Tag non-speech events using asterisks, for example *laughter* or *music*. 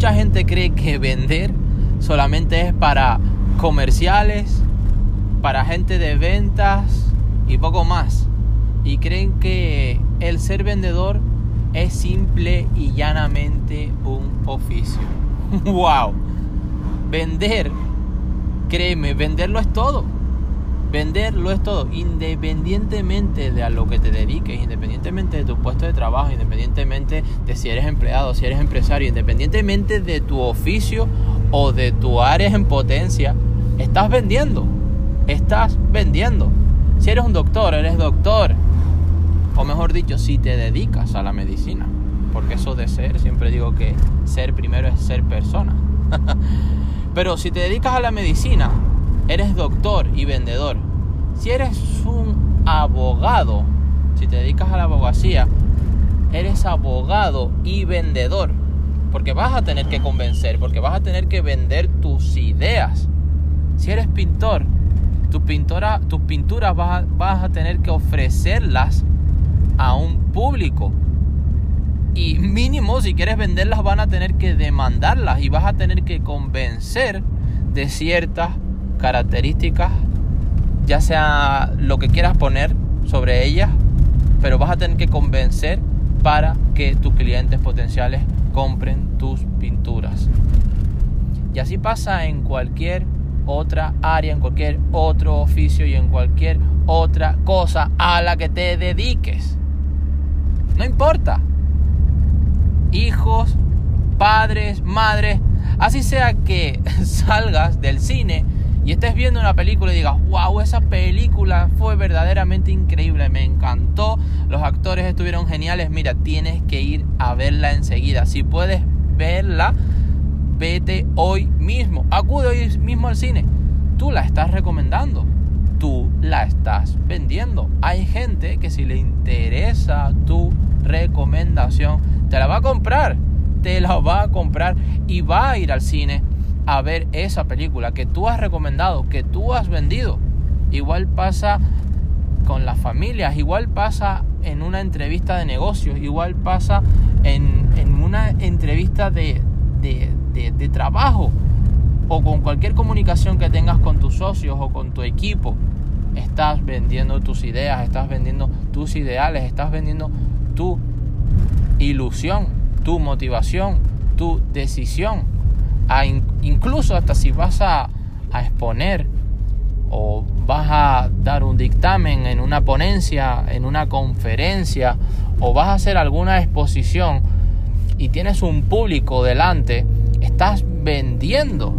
gente cree que vender solamente es para comerciales, para gente de ventas y poco más. Y creen que el ser vendedor es simple y llanamente un oficio. *laughs* ¡Wow! Vender, créeme, venderlo es todo. Venderlo es todo, independientemente de a lo que te dediques, independientemente de tu puesto de trabajo, independientemente de si eres empleado, si eres empresario, independientemente de tu oficio o de tu área en potencia, estás vendiendo. Estás vendiendo. Si eres un doctor, eres doctor. O mejor dicho, si te dedicas a la medicina. Porque eso de ser, siempre digo que ser primero es ser persona. *laughs* Pero si te dedicas a la medicina, eres doctor y vendedor. Si eres un abogado, si te dedicas a la abogacía, eres abogado y vendedor. Porque vas a tener que convencer, porque vas a tener que vender tus ideas. Si eres pintor, tus, pintura, tus pinturas vas vas a tener que ofrecerlas a un público. Y mínimo, si quieres venderlas, van a tener que demandarlas y vas a tener que convencer de ciertas características, ya sea lo que quieras poner sobre ellas, pero vas a tener que convencer para que tus clientes potenciales compren tus pinturas. Y así pasa en cualquier otra área, en cualquier otro oficio y en cualquier otra cosa a la que te dediques. No importa. Hijos, padres, madres, así sea que *laughs* salgas del cine y estés viendo una película y digas, wow, esa película fue verdaderamente increíble, me encantó, los actores estuvieron geniales, mira, tienes que ir a verla enseguida. Si puedes verla, vete hoy mismo, acude hoy mismo al cine. Tú la estás recomendando, tú la estás vendiendo. Hay gente que si le interesa tu recomendación, te la va a comprar, te la va a comprar y va a ir al cine a ver esa película que tú has recomendado, que tú has vendido. Igual pasa con las familias, igual pasa en una entrevista de negocios, igual pasa en, una entrevista de, de trabajo o con cualquier comunicación que tengas con tus socios o con tu equipo. Estás vendiendo tus ideas, estás vendiendo tus ideales, estás vendiendo tu ilusión, tu motivación, tu decisión incluso hasta si vas a, exponer o vas a dar un dictamen en una ponencia, en una conferencia o vas a hacer alguna exposición y tienes un público delante, estás vendiendo